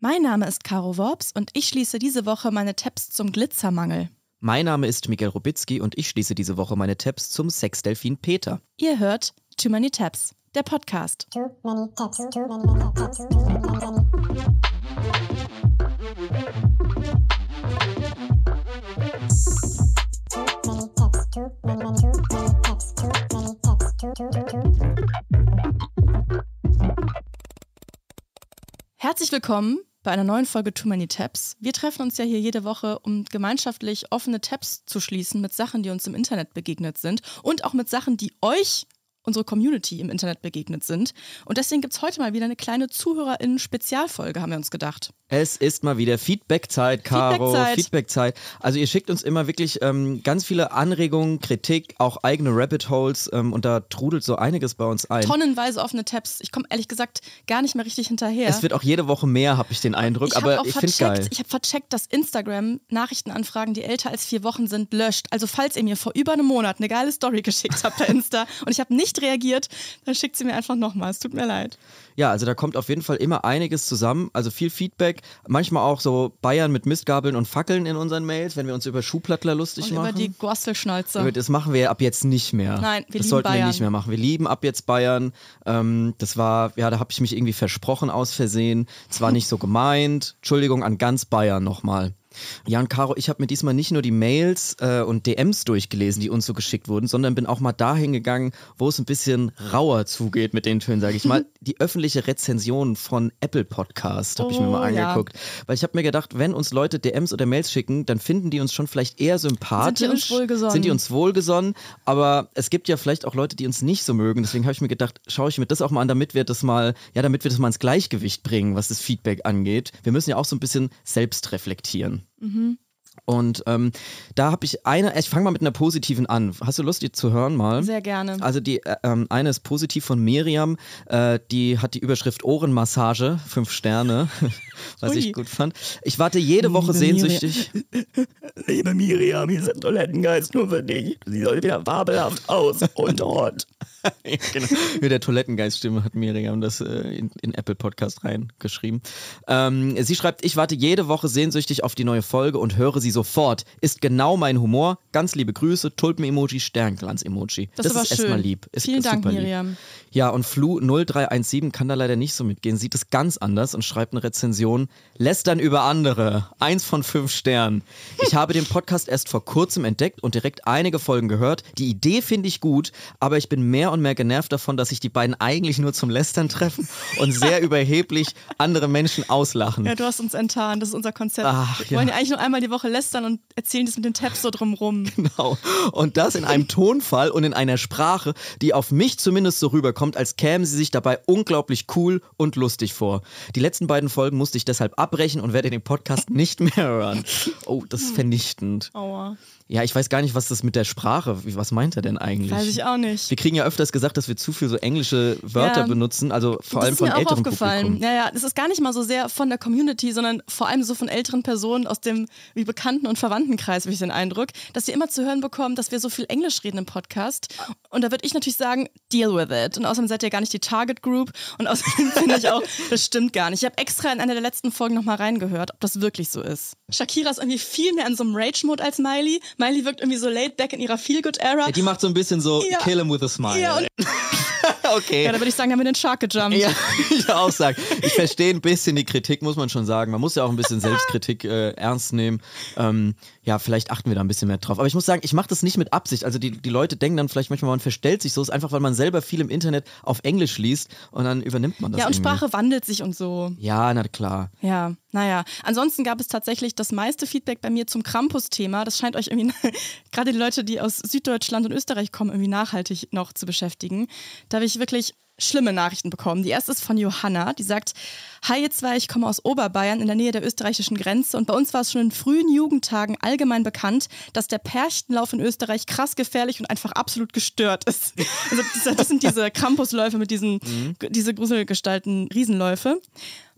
Mein Name ist Caro Worps und ich schließe diese Woche meine Tabs zum Glitzermangel. Mein Name ist Miguel Robitzky und ich schließe diese Woche meine Tabs zum Sexdelfin Peter. Ihr hört Too Many Tabs, der Podcast. Too many tabs, too many tabs, too many, many. Too many tabs, too many, many, too many tabs, too many tabs, too, too, too, too. Herzlich willkommen bei einer neuen Folge Too Many Tabs. Wir treffen uns ja hier jede Woche, um gemeinschaftlich offene Tabs zu schließen mit Sachen, die uns im Internet begegnet sind und auch mit Sachen, die euch unsere Community im Internet begegnet sind. Und deswegen gibt es heute mal wieder eine kleine ZuhörerInnen-Spezialfolge, haben wir uns gedacht. Es ist mal wieder Feedbackzeit, Caro. Feedbackzeit. Feedbackzeit. Also ihr schickt uns immer wirklich ähm, ganz viele Anregungen, Kritik, auch eigene Rabbit Holes ähm, und da trudelt so einiges bei uns ein. Tonnenweise offene Tabs. Ich komme ehrlich gesagt gar nicht mehr richtig hinterher. Es wird auch jede Woche mehr, habe ich den Eindruck, ich aber ich finde geil. ich habe vercheckt, dass Instagram Nachrichtenanfragen, die älter als vier Wochen sind, löscht. Also falls ihr mir vor über einem Monat eine geile Story geschickt habt bei Insta und ich habe nicht reagiert, dann schickt sie mir einfach nochmal. Es tut mir leid. Ja, also da kommt auf jeden Fall immer einiges zusammen. Also viel Feedback, manchmal auch so Bayern mit Mistgabeln und Fackeln in unseren Mails, wenn wir uns über Schuhplattler lustig Und machen. über die Gosselschnauze. Über- Das machen wir ab jetzt nicht mehr. Nein, wir das lieben sollten wir Bayern. nicht mehr machen. Wir lieben ab jetzt Bayern. Ähm, das war, ja, da habe ich mich irgendwie versprochen aus Versehen. Es war nicht so gemeint. Entschuldigung an ganz Bayern nochmal. Jan Caro, ich habe mir diesmal nicht nur die Mails äh, und DMs durchgelesen, die uns so geschickt wurden, sondern bin auch mal dahin gegangen, wo es ein bisschen rauer zugeht mit den Tönen, sage ich mal. Die öffentliche Rezension von Apple Podcast habe ich mir Oh, mal ja. angeguckt. Weil ich habe mir gedacht, wenn uns Leute DMs oder Mails schicken, dann finden die uns schon vielleicht eher sympathisch. uns wohlgesonnen. Sind die uns wohlgesonnen, aber es gibt ja vielleicht auch Leute, die uns nicht so mögen. Deswegen habe ich mir gedacht, schaue ich mir das auch mal an, damit wir das mal, ja, damit wir das mal ins Gleichgewicht bringen, was das Feedback angeht. Wir müssen ja auch so ein bisschen selbst reflektieren. Und ähm, da habe ich eine, ich fange mal mit einer positiven an. Hast du Lust, die zu hören mal? Sehr gerne. Also die äh, ähm, eine ist positiv von Miriam, äh, die hat die Überschrift Ohrenmassage, fünf Sterne, was Ui. ich gut fand. Ich warte jede Woche Liebe sehnsüchtig. Liebe Miriam, hier sind Toilettengeist nur für dich. Sie soll wieder fabelhaft aus und hot. genau. Mit der Toilettengeiststimme hat Miriam das äh, in, in Apple Podcast reingeschrieben. Ähm, sie schreibt, ich warte jede Woche sehnsüchtig auf die neue Folge und höre sie sofort. Ist genau mein Humor. Ganz liebe Grüße, Tulpen-Emoji, Sternglanz-Emoji. Das ist aber schön. erstmal lieb. Ist Vielen Dank, super lieb. Miriam. Ja, und Flu0317 kann da leider nicht so mitgehen, sieht es ganz anders und schreibt eine Rezension. Lästern über andere. Eins von fünf Sternen. Ich habe den Podcast erst vor kurzem entdeckt und direkt einige Folgen gehört. Die Idee finde ich gut, aber ich bin mehr und mehr genervt davon, dass sich die beiden eigentlich nur zum Lästern treffen und sehr überheblich andere Menschen auslachen. Ja, du hast uns enttarnt. Das ist unser Konzept. Ach, wir wollen ja. ja eigentlich nur einmal die Woche lästern und erzählen das mit den Tabs so drumrum. Genau. Und das in einem Tonfall und in einer Sprache, die auf mich zumindest so rüberkommt, als kämen sie sich dabei unglaublich cool und lustig vor. Die letzten beiden Folgen musste ich deshalb abbrechen und werde den Podcast nicht mehr hören. Oh, das ist vernichtend. Aua. Ja, ich weiß gar nicht, was das mit der Sprache, was meint er denn eigentlich? Weiß ich auch nicht. Wir kriegen ja öfters gesagt, dass wir zu viel so englische Wörter Ja. benutzen, also vor das allem ist von mir auch älterem aufgefallen. Publikum. Ja, ja, das ist gar nicht mal so sehr von der Community, sondern vor allem so von älteren Personen aus dem wie Bekannten- und Verwandtenkreis, habe ich den Eindruck, dass sie immer zu hören bekommen, dass wir so viel Englisch reden im Podcast. Und da würde ich natürlich sagen, deal with it. Und außerdem seid ihr gar nicht die Target Group. Und außerdem finde ich auch, das stimmt gar nicht. Ich habe extra in einer der letzten Folgen nochmal reingehört, ob das wirklich so ist. Shakira ist irgendwie viel mehr in so einem Rage-Mode als Miley. Miley wirkt irgendwie so laid back in ihrer Feel-Good-Era. Ja, die macht so ein bisschen so Ja. Kill him with a smile. Ja, und- okay. Ja, da würde ich sagen, haben wir den Shark gejumpt. Ja, ich auch sagen. Ich verstehe ein bisschen die Kritik, muss man schon sagen. Man muss ja auch ein bisschen Selbstkritik äh, ernst nehmen. Ähm, ja, vielleicht achten wir da ein bisschen mehr drauf. Aber ich muss sagen, ich mache das nicht mit Absicht. Also die, die Leute denken dann vielleicht manchmal, man verstellt sich so. ist einfach, weil man selber viel im Internet auf Englisch liest und dann übernimmt man das Ja, und irgendwie. Sprache wandelt sich und so. Ja, na klar. Ja, naja. Ansonsten gab es tatsächlich das meiste Feedback bei mir zum Krampus-Thema. Das scheint euch irgendwie, gerade die Leute, die aus Süddeutschland und Österreich kommen, irgendwie nachhaltig noch zu beschäftigen. Da habe ich wirklich schlimme Nachrichten bekommen. Die erste ist von Johanna, die sagt, Hi ihr zwei, ich komme aus Oberbayern in der Nähe der österreichischen Grenze und bei uns war es schon in frühen Jugendtagen allgemein bekannt, dass der Perchtenlauf in Österreich krass gefährlich und einfach absolut gestört ist. Also das, sind diese Krampusläufe mit diesen diese Gruselgestalten, Riesenläufe.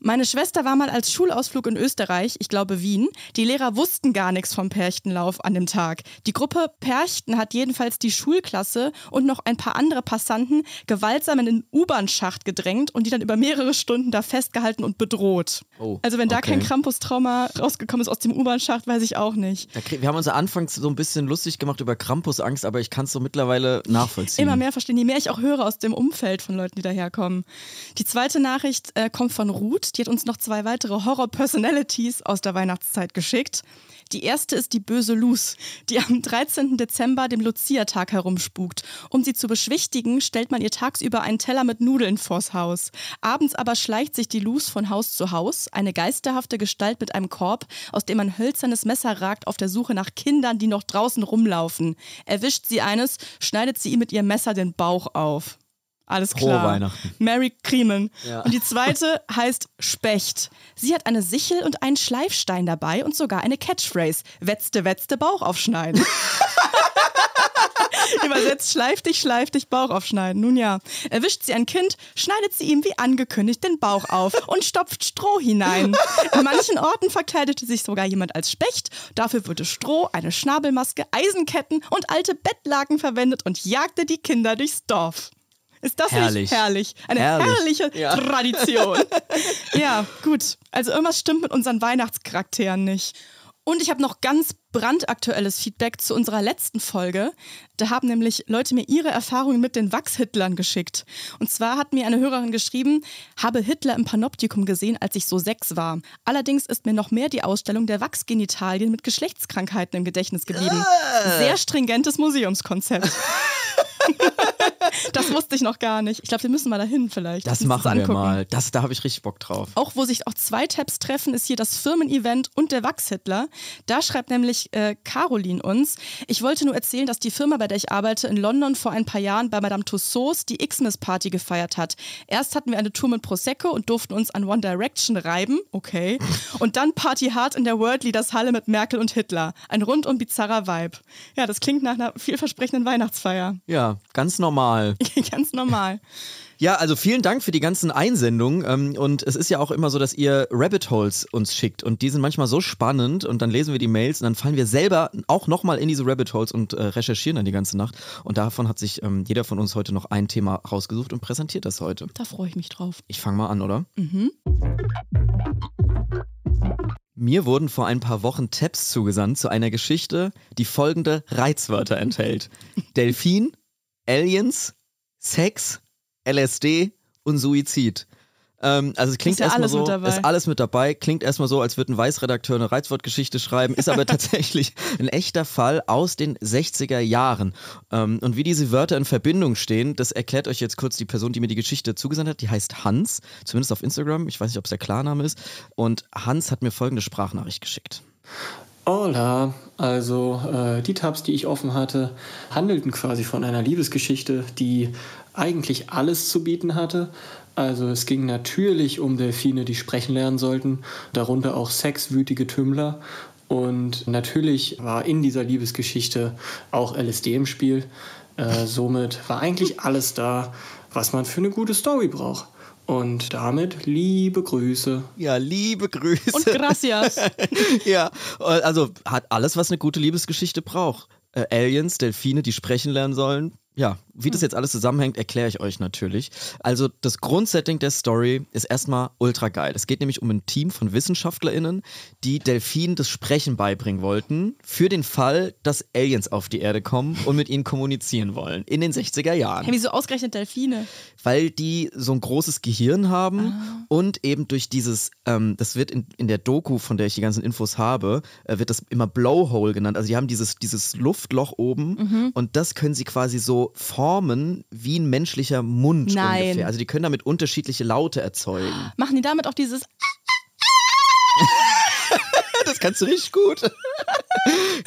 Meine Schwester war mal als Schulausflug in Österreich, ich glaube Wien. Die Lehrer wussten gar nichts vom Perchtenlauf an dem Tag. Die Gruppe Perchten hat jedenfalls die Schulklasse und noch ein paar andere Passanten gewaltsam in den U-Bahn-Schacht gedrängt und die dann über mehrere Stunden da festgehalten und bedroht. Oh, also wenn da okay. kein Krampus-Trauma rausgekommen ist aus dem U-Bahn-Schacht, weiß ich auch nicht. Wir haben uns ja anfangs so ein bisschen lustig gemacht über Krampusangst, aber ich kann es so mittlerweile nachvollziehen. Immer mehr verstehen, je mehr ich auch höre aus dem Umfeld von Leuten, die daherkommen. Die zweite Nachricht äh, kommt von Ruth. Die hat uns noch zwei weitere Horror-Personalities aus der Weihnachtszeit geschickt. Die erste ist die böse Luz, die am 13. Dezember dem Lucia-Tag herumspukt. Um sie zu beschwichtigen, stellt man ihr tagsüber einen Teller mit Nudeln vors Haus. Abends aber schleicht sich die Luz von Haus zu Haus, eine geisterhafte Gestalt mit einem Korb, aus dem ein hölzernes Messer ragt, auf der Suche nach Kindern, die noch draußen rumlaufen. Erwischt sie eines, schneidet sie ihm mit ihrem Messer den Bauch auf. Alles Frohe klar. Weihnachten. Mary Kriemen. Ja. Und die zweite heißt Specht. Sie hat eine Sichel und einen Schleifstein dabei und sogar eine Catchphrase. Wetzte, wetzte, Bauch aufschneiden. Übersetzt, schleif dich, schleif dich, Bauch aufschneiden. Nun ja, erwischt sie ein Kind, schneidet sie ihm wie angekündigt den Bauch auf und stopft Stroh hinein. In manchen Orten verkleidete sich sogar jemand als Specht. Dafür wurde Stroh, eine Schnabelmaske, Eisenketten und alte Bettlaken verwendet und jagte die Kinder durchs Dorf. Ist das Herrlich. nicht herrlich? Eine Herrlich. herrliche Ja. Tradition. ja, gut. Also irgendwas stimmt mit unseren Weihnachtscharakteren nicht. Und ich habe noch ganz brandaktuelles Feedback zu unserer letzten Folge. Da haben nämlich Leute mir ihre Erfahrungen mit den Wachshitlern geschickt. Und zwar hat mir eine Hörerin geschrieben, habe Hitler im Panoptikum gesehen, als ich so sechs war. Allerdings ist mir noch mehr die Ausstellung der Wachsgenitalien mit Geschlechtskrankheiten im Gedächtnis geblieben. Sehr stringentes Museumskonzept. das wusste ich noch gar nicht. Ich glaube, wir müssen mal dahin vielleicht. das machen wir mal. Das, da habe ich richtig Bock drauf. Auch wo sich auch zwei Tabs treffen, ist hier das Firmen-Event und der Wachshitler. Da schreibt nämlich äh, Caroline uns, ich wollte nur erzählen, dass die Firma, bei der ich arbeite, in London vor ein paar Jahren bei Madame Tussauds die Xmas-Party gefeiert hat. Erst hatten wir eine Tour mit Prosecco und durften uns an One Direction reiben, okay. Und dann Party hard in der World Leaders Halle mit Merkel und Hitler. Ein rundum bizarrer Vibe. Ja, das klingt nach einer vielversprechenden Weihnachtsfeier. Ja, ganz normal. Ganz normal. Ja, also vielen Dank für die ganzen Einsendungen. Ähm, und es ist ja auch immer so, dass ihr Rabbit Holes uns schickt. Und die sind manchmal so spannend. Und dann lesen wir die Mails und dann fallen wir selber auch nochmal in diese Rabbit Holes und äh, recherchieren dann die ganze Nacht. Und davon hat sich ähm, jeder von uns heute noch ein Thema rausgesucht und präsentiert das heute. Da freue ich mich drauf. Ich fange mal an, oder? Mir wurden vor ein paar Wochen Tabs zugesandt zu einer Geschichte, die folgende Reizwörter enthält. Delfin, Aliens, Sex, LSD und Suizid. Ähm, also es klingt ja erstmal alles so, mit dabei. ist alles mit dabei, klingt erstmal so, als würde ein Weißredakteur eine Reizwortgeschichte schreiben, ist aber tatsächlich ein echter Fall aus den 60er Jahren. Ähm, und wie diese Wörter in Verbindung stehen, das erklärt euch jetzt kurz die Person, die mir die Geschichte zugesandt hat. Die heißt Hans, zumindest auf Instagram. Ich weiß nicht, ob es der Klarname ist. Und Hans hat mir folgende Sprachnachricht geschickt. Hola, also äh, die Tabs, die ich offen hatte, handelten quasi von einer Liebesgeschichte, die eigentlich alles zu bieten hatte. Also es ging natürlich um Delfine, die sprechen lernen sollten, darunter auch sexwütige Tümmler. Und natürlich war in dieser Liebesgeschichte auch LSD im Spiel. Äh, somit war eigentlich alles da, was man für eine gute Story braucht. Und damit liebe Grüße. Ja, liebe Grüße. Und gracias. ja, also hat alles, was eine gute Liebesgeschichte braucht. Äh, Aliens, Delfine, die sprechen lernen sollen. Ja, wie das jetzt alles zusammenhängt, erkläre ich euch natürlich. Also das Grundsetting der Story ist erstmal ultra geil. Es geht nämlich um ein Team von WissenschaftlerInnen, die Delfinen das Sprechen beibringen wollten, für den Fall, dass Aliens auf die Erde kommen und mit ihnen kommunizieren wollen. In den 60er Jahren Hey, wieso ausgerechnet Delfine? weil die so ein großes Gehirn haben und eben durch dieses, ähm, das wird in, in der Doku, von der ich die ganzen Infos habe, äh, wird das immer Blowhole genannt. Also die haben dieses, dieses Luftloch oben und das können sie quasi so formen wie ein menschlicher Mund Nein. ungefähr. Also die können damit unterschiedliche Laute erzeugen. Machen die damit auch dieses Das kannst du richtig gut.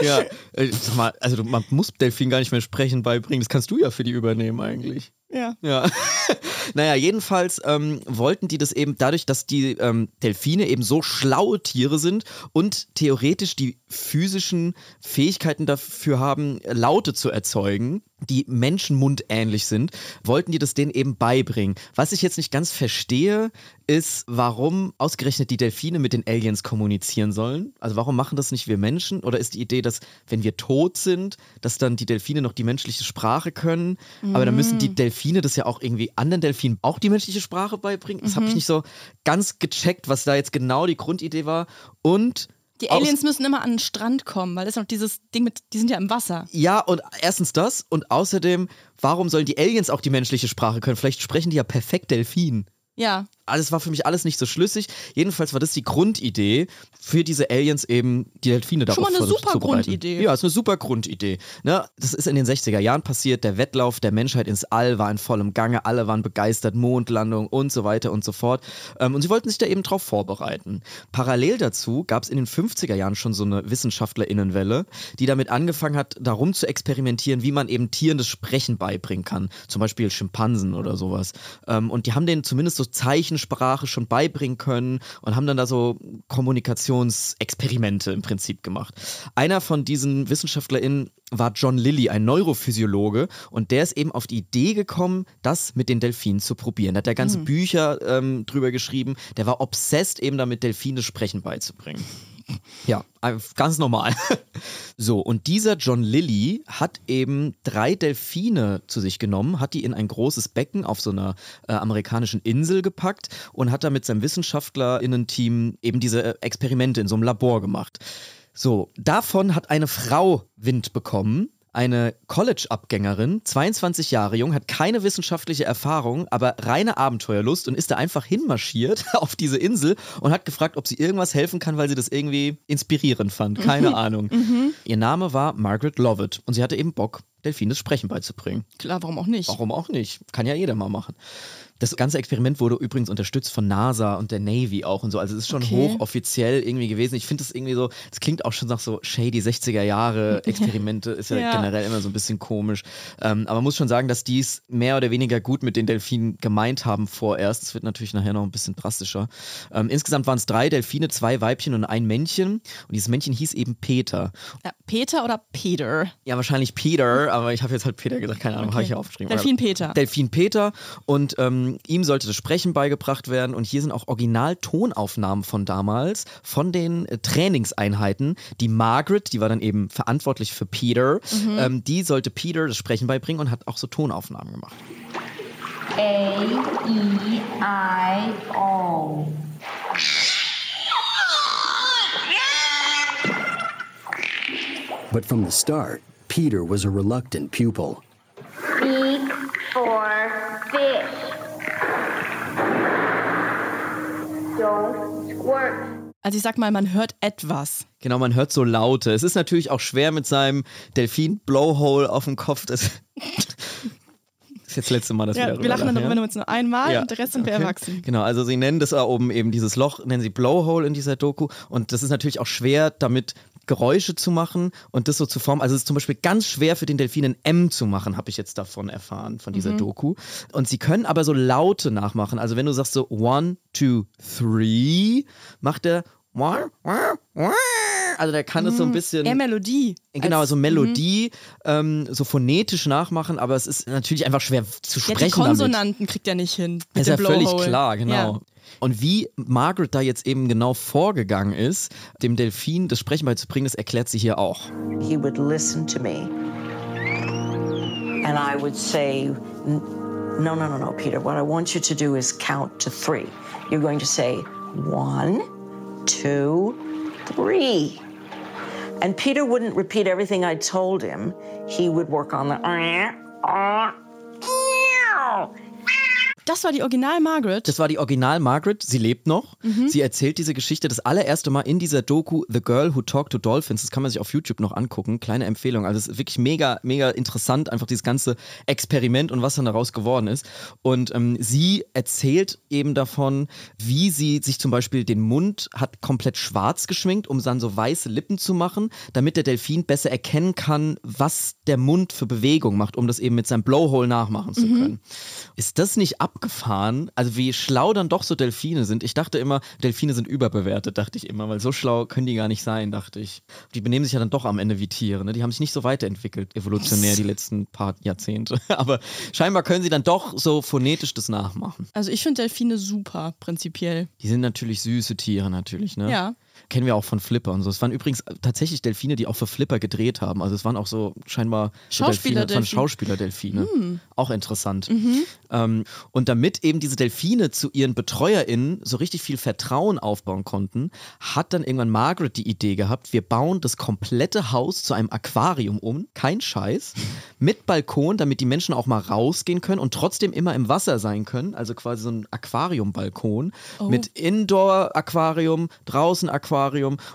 Ja, äh, sag mal, also man muss Delfin gar nicht mehr sprechen beibringen. Das kannst du ja für die übernehmen eigentlich. Ja. Ja. naja, jedenfalls ähm, wollten die das eben dadurch, dass die ähm, Delfine eben so schlaue Tiere sind und theoretisch die physischen Fähigkeiten dafür haben, Laute zu erzeugen, die menschenmundähnlich sind, wollten die das denen eben beibringen. Was ich jetzt nicht ganz verstehe, ist, warum ausgerechnet die Delfine mit den Aliens kommunizieren sollen. Also warum machen das nicht wir Menschen? Oder ist die Idee, dass wenn wir tot sind, dass dann die Delfine noch die menschliche Sprache können? Aber dann müssen die Delfine das ja auch irgendwie anderen Delfinen auch die menschliche Sprache beibringen. Das habe ich nicht so ganz gecheckt, was da jetzt genau die Grundidee war. Und Die aus- Aliens müssen immer an den Strand kommen, weil das ist noch dieses Ding mit, die sind ja im Wasser. Ja, und erstens das und außerdem, warum sollen die Aliens auch die menschliche Sprache können? Vielleicht sprechen die ja perfekt Delfin. Ja. Alles war für mich alles nicht so schlüssig. Jedenfalls war das die Grundidee für diese Aliens eben, die Delfine darauf Schon mal eine super. Grundidee. Ja, ist eine super Grundidee. Ne? Das ist in den 60er Jahren passiert. Der Wettlauf der Menschheit ins All war in vollem Gange. Alle waren begeistert. Mondlandung und so weiter und so fort. Ähm, und sie wollten sich da eben drauf vorbereiten. Parallel dazu gab es in den 50er Jahren schon so eine WissenschaftlerInnenwelle, die damit angefangen hat, darum zu experimentieren, wie man eben Tieren das Sprechen beibringen kann. Zum Beispiel Schimpansen oder sowas. Ähm, und die haben denen zumindest so Zeichensprache schon beibringen können und haben dann da so Kommunikationsexperimente im Prinzip gemacht. Einer von diesen WissenschaftlerInnen war John Lilly, ein Neurophysiologe, und der ist eben auf die Idee gekommen, das mit den Delfinen zu probieren. Da hat er ganze Bücher ähm, drüber geschrieben. Der war obsessed, eben damit Delfine Sprechen beizubringen. Ja, ganz normal. So, und dieser John Lilly hat eben drei Delfine zu sich genommen, hat die in ein großes Becken auf so einer äh, amerikanischen Insel gepackt und hat da mit seinem WissenschaftlerInnen-Team eben diese äh, Experimente in so einem Labor gemacht. So, davon hat eine Frau Wind bekommen. Eine College-Abgängerin, 22 Jahre jung, hat keine wissenschaftliche Erfahrung, aber reine Abenteuerlust und ist da einfach hinmarschiert auf diese Insel und hat gefragt, ob sie irgendwas helfen kann, weil sie das irgendwie inspirierend fand. Keine Ahnung. Ihr Name war Margaret Lovett und sie hatte eben Bock, Delfinen das Sprechen beizubringen. Klar, warum auch nicht? Warum auch nicht? Kann ja jeder mal machen. Das ganze Experiment wurde übrigens unterstützt von NASA und der Navy auch und so. Also es ist schon Okay. hochoffiziell irgendwie gewesen. Ich finde das irgendwie so, es klingt auch schon nach so shady 60er Jahre Experimente. Ist ja, Ja. generell immer so ein bisschen komisch. Ähm, aber man muss schon sagen, dass die es mehr oder weniger gut mit den Delfinen gemeint haben vorerst. Es wird natürlich nachher noch ein bisschen drastischer. Ähm, insgesamt waren es drei Delfine, zwei Weibchen und ein Männchen. Und dieses Männchen hieß eben Peter. Ja, Peter oder Peter? Ja, wahrscheinlich Peter, aber ich habe jetzt halt Peter gesagt, keine Ahnung, habe ich ja aufgeschrieben. Delfin Peter. Delfin Peter und ähm, ihm sollte das Sprechen beigebracht werden und hier sind auch Original-Tonaufnahmen von damals, von den äh, Trainingseinheiten. Die Margaret, die war dann eben verantwortlich für Peter, ähm, die sollte Peter das Sprechen beibringen und hat auch so Tonaufnahmen gemacht. A E I O. But from the start, Peter was a reluctant pupil. Also ich sag mal, man hört etwas. Genau, man hört so Laute. Es ist natürlich auch schwer mit seinem Delfin-Blowhole auf dem Kopf. Das, ist jetzt das letzte Mal, dass wir Ja, darüber wir lachen dann ja? darüber jetzt nur einmal Ja, und der Rest sind wir okay. erwachsen. Genau, also sie nennen das da oben eben dieses Loch, nennen sie Blowhole in dieser Doku. Und das ist natürlich auch schwer, damit Geräusche zu machen und das so zu formen. Also es ist zum Beispiel ganz schwer für den Delfin ein M zu machen, habe ich jetzt davon erfahren, von dieser Doku. Und sie können aber so Laute nachmachen. Also wenn du sagst so one, two, three, macht er. Also der kann es so ein bisschen... Eher Melodie. Genau, so Melodie, ähm, so phonetisch nachmachen, aber es ist natürlich einfach schwer zu Ja, sprechen die damit. Konsonanten kriegt er nicht hin. Mit Ist ja völlig klar, genau. Ja. Und wie Margaret da jetzt eben genau vorgegangen ist, dem Delfin das Sprechen beizubringen, das erklärt sie hier auch. he would listen to me. And I would say, "N- No, no, no, no, Peter. What I want you to do is count to three. You're going to say one, two, three. And Peter wouldn't repeat everything I told him. He would work on the. Uh, uh, Das war die Original Margaret. Das war die Original Margaret. Sie lebt noch. Mhm. Sie erzählt diese Geschichte das allererste Mal in dieser Doku The Girl Who Talked to Dolphins. Das kann man sich auf YouTube noch angucken. Kleine Empfehlung. Also es ist wirklich mega, mega interessant, einfach dieses ganze Experiment und was dann daraus geworden ist. Und ähm, sie erzählt eben davon, wie sie sich zum Beispiel den Mund hat komplett schwarz geschminkt, um dann so weiße Lippen zu machen, damit der Delfin besser erkennen kann, was der Mund für Bewegung macht, um das eben mit seinem Blowhole nachmachen zu können. Ist das nicht abgefahren? Also wie schlau dann doch so Delfine sind. Ich dachte immer, Delfine sind überbewertet, dachte ich immer, weil so schlau können die gar nicht sein, dachte ich. Die benehmen sich ja dann doch am Ende wie Tiere. Ne? Die haben sich nicht so weiterentwickelt, evolutionär, die letzten paar Jahrzehnte. Aber scheinbar können sie dann doch so phonetisch das nachmachen. Also ich finde Delfine super, prinzipiell. Die sind natürlich süße Tiere, natürlich. Ne? Ja. Kennen wir auch von Flipper und so. Es waren übrigens tatsächlich Delfine, die auch für Flipper gedreht haben. Also es waren auch so scheinbar so Delfine, von Schauspielerdelfine. Schauspielerdelfine. Auch interessant. Ähm, und damit eben diese Delfine zu ihren BetreuerInnen so richtig viel Vertrauen aufbauen konnten, hat dann irgendwann Margaret die Idee gehabt, wir bauen das komplette Haus zu einem Aquarium um, kein Scheiß, mit Balkon, damit die Menschen auch mal rausgehen können und trotzdem immer im Wasser sein können. Also quasi so ein Aquariumbalkon Oh. mit Indoor-Aquarium, draußen Aquarium.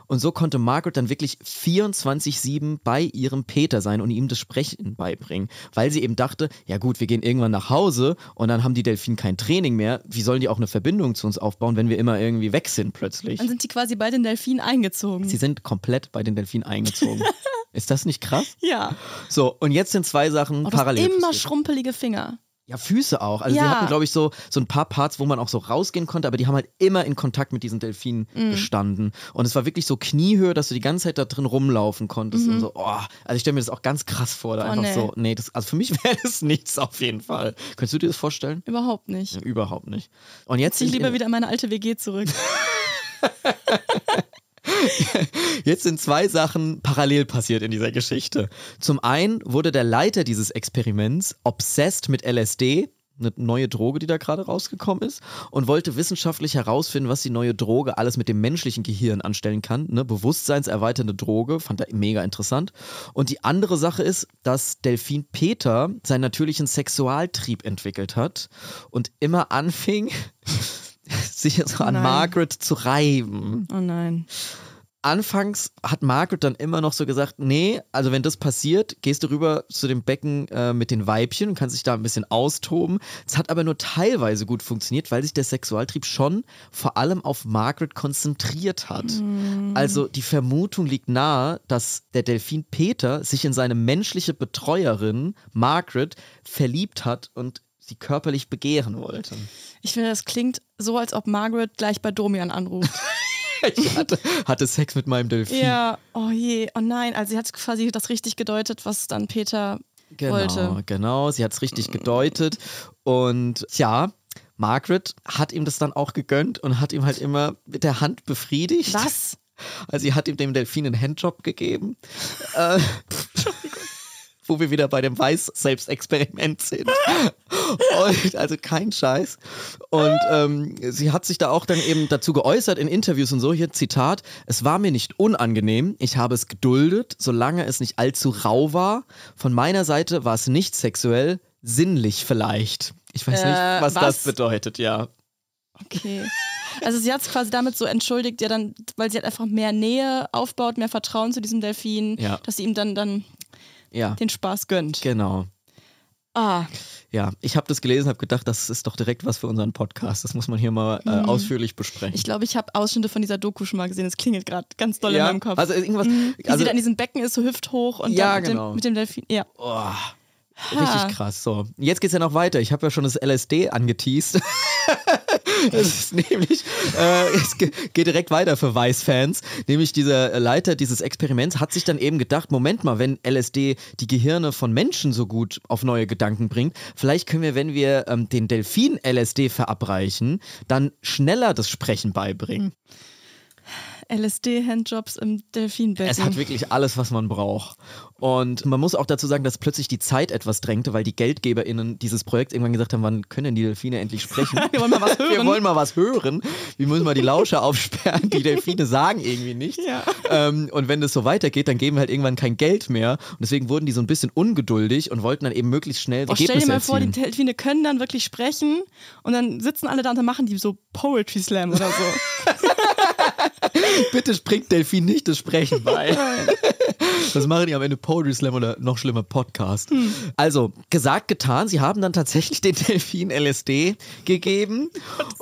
Und so konnte Margaret dann wirklich 24-7 bei ihrem Peter sein und ihm das Sprechen beibringen. Weil sie eben dachte, ja gut, wir gehen irgendwann nach Hause und dann haben die Delfine kein Training mehr. Wie sollen die auch eine Verbindung zu uns aufbauen, wenn wir immer irgendwie weg sind plötzlich? Dann sind die quasi bei den Delfinen eingezogen. Sie sind komplett bei den Delfinen eingezogen. Ist das nicht krass? ja. So, und jetzt sind zwei Sachen Oh, parallel. immer schrumpelige Finger. Ja, Füße auch. Also Ja. sie hatten, glaube ich, so, so ein paar Parts, wo man auch so rausgehen konnte, aber die haben halt immer in Kontakt mit diesen Delfinen Mhm. gestanden. Und es war wirklich so Kniehöhe, dass du die ganze Zeit da drin rumlaufen konntest und so, oh, also ich stelle mir das auch ganz krass vor, da Mhm. Oh, einfach nee. so, nee, das, also für mich wäre das nichts auf jeden Fall. Könntest du dir das vorstellen? Überhaupt nicht. Ja, überhaupt nicht. Und jetzt Ich lieber wieder in meine alte WG zurück. Jetzt sind zwei Sachen parallel passiert in dieser Geschichte. Zum einen wurde der Leiter dieses Experiments obsessed mit LSD, eine neue Droge, die da gerade rausgekommen ist, und wollte wissenschaftlich herausfinden, was die neue Droge alles mit dem menschlichen Gehirn anstellen kann. Ne? Bewusstseinserweiternde Droge, fand er mega interessant. Und die andere Sache ist, dass Delfin Peter seinen natürlichen Sexualtrieb entwickelt hat und immer anfing, sich so an Nein. Margaret zu reiben Oh nein. anfangs hat Margaret dann immer noch so gesagt, nee, also wenn das passiert, gehst du rüber zu dem Becken äh, mit den Weibchen und kannst dich da ein bisschen austoben. Es hat aber nur teilweise gut funktioniert, weil sich der Sexualtrieb schon vor allem auf Margaret konzentriert hat. Also die Vermutung liegt nahe, dass der Delfin Peter sich in seine menschliche Betreuerin Margaret verliebt hat und sie körperlich begehren wollte. Ich finde, das klingt so, als ob Margaret gleich bei Domian anruft. Ich hatte, hatte Sex mit meinem Delfin. ja, oh je, oh nein. Also sie hat quasi das richtig gedeutet, was dann Peter Genau, wollte. genau. Sie hat es richtig gedeutet. Und ja, Margaret hat ihm das dann auch gegönnt und hat ihm halt immer mit der Hand befriedigt. Was? Also sie hat ihm dem Delfin einen Handjob gegeben. äh, wo wir wieder bei dem Weiß-Selbstexperiment sind. Und, also kein Scheiß. Und ähm, sie hat sich da auch dann eben dazu geäußert in Interviews und so, hier Zitat, es war mir nicht unangenehm, ich habe es geduldet, solange es nicht allzu rau war. Von meiner Seite war es nicht sexuell, sinnlich vielleicht. Ich weiß nicht, Äh, was, das was? bedeutet, ja. Okay. Also sie hat es quasi damit so entschuldigt, ja dann, weil sie halt einfach mehr Nähe aufbaut, mehr Vertrauen zu diesem Delfin, Ja. dass sie ihm dann, dann Ja, den Spaß gönnt. genau. Ah, Ja, ich habe das gelesen, habe gedacht, das ist doch direkt was für unseren Podcast. Das muss man hier mal äh, ausführlich besprechen. Mhm. ich glaube, ich habe Ausschnitte von dieser Doku schon mal gesehen. Das klingelt gerade ganz doll in ja, meinem Kopf. Also irgendwas. Mhm. Wie Also, sie da in diesem Becken ist, so hüfthoch und Ja, dann mit, genau. dem, mit dem Delfin. Ja. oh, richtig krass. So, jetzt geht's ja noch weiter. Ich habe ja schon das LSD angeteased. Es ist nämlich, äh, es ge- geht direkt weiter für Weiß-Fans. Nämlich dieser Leiter dieses Experiments hat sich dann eben gedacht, Moment mal, wenn LSD die Gehirne von Menschen so gut auf neue Gedanken bringt, vielleicht können wir, wenn wir ähm, den Delfin LSD verabreichen, dann schneller das Sprechen beibringen. LSD-Handjobs im Delfinbecken. Es hat wirklich alles, was man braucht. Und man muss auch dazu sagen, dass plötzlich die Zeit etwas drängte, weil die GeldgeberInnen dieses Projekts irgendwann gesagt haben, wann können denn die Delfine endlich sprechen? Wir wollen mal was hören. Wir wollen mal was hören. Wir müssen mal die Lauscher aufsperren. Die Delfine sagen irgendwie nichts. Ja. Ähm, und wenn das so weitergeht, dann geben wir halt irgendwann kein Geld mehr. Und deswegen wurden die so ein bisschen ungeduldig und wollten dann eben möglichst schnell Oh, stell dir Ergebnisse mal vor, die. Delfine können dann wirklich sprechen und dann sitzen alle da und dann machen die so Poetry Slam oder so. Bitte springt Delfin nicht das Sprechen bei. Das machen die am Ende Poetry Slam oder noch schlimmer Podcast. Hm. Also, gesagt, getan. Sie haben dann tatsächlich den Delfin LSD gegeben.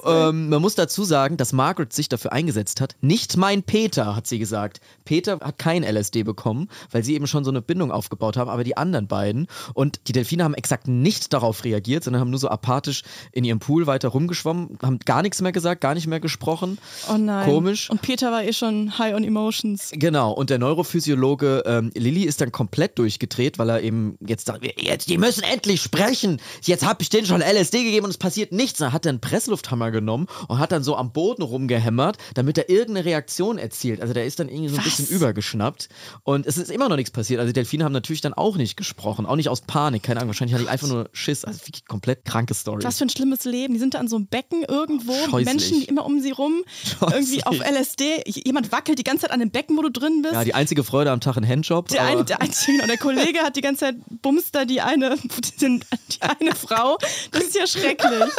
Ähm, man muss dazu sagen, dass Margaret sich dafür eingesetzt hat. Nicht mein Peter, hat sie gesagt. Peter hat kein LSD bekommen, weil sie eben schon so eine Bindung aufgebaut haben, aber die anderen beiden. Und die Delfine haben exakt nicht darauf reagiert, sondern haben nur so apathisch in ihrem Pool weiter rumgeschwommen, haben gar nichts mehr gesagt, gar nicht mehr gesprochen. Oh nein. Komisch. Und Peter war eh schon high on emotions. Genau, und der Neurophysiologe ähm, Lilly ist dann komplett durchgedreht, weil er eben jetzt sagt, jetzt, die müssen endlich sprechen. Jetzt habe ich denen schon LSD gegeben und es passiert nichts. Dann hat er einen Presslufthammer genommen und hat dann so am Boden rumgehämmert, damit er irgendeine Reaktion erzielt. Also der ist dann irgendwie so ein Was? bisschen übergeschnappt. Und es ist immer noch nichts passiert. Also die Delfine haben natürlich dann auch nicht gesprochen, auch nicht aus Panik, keine Ahnung. Wahrscheinlich hatte ich einfach nur Schiss. Also wirklich komplett kranke Story. Was für ein schlimmes Leben. Die sind da an so einem Becken irgendwo, Scheußlich. Menschen, immer um sie rum, irgendwie auf LSD. Jemand wackelt die ganze Zeit an dem Becken, wo du drin bist. Ja, die einzige Freude am Tag ein Handjob. der, eine, der, einzige, und der Kollege hat die ganze Zeit bumst da die eine, den, die eine Frau. Das ist ja schrecklich.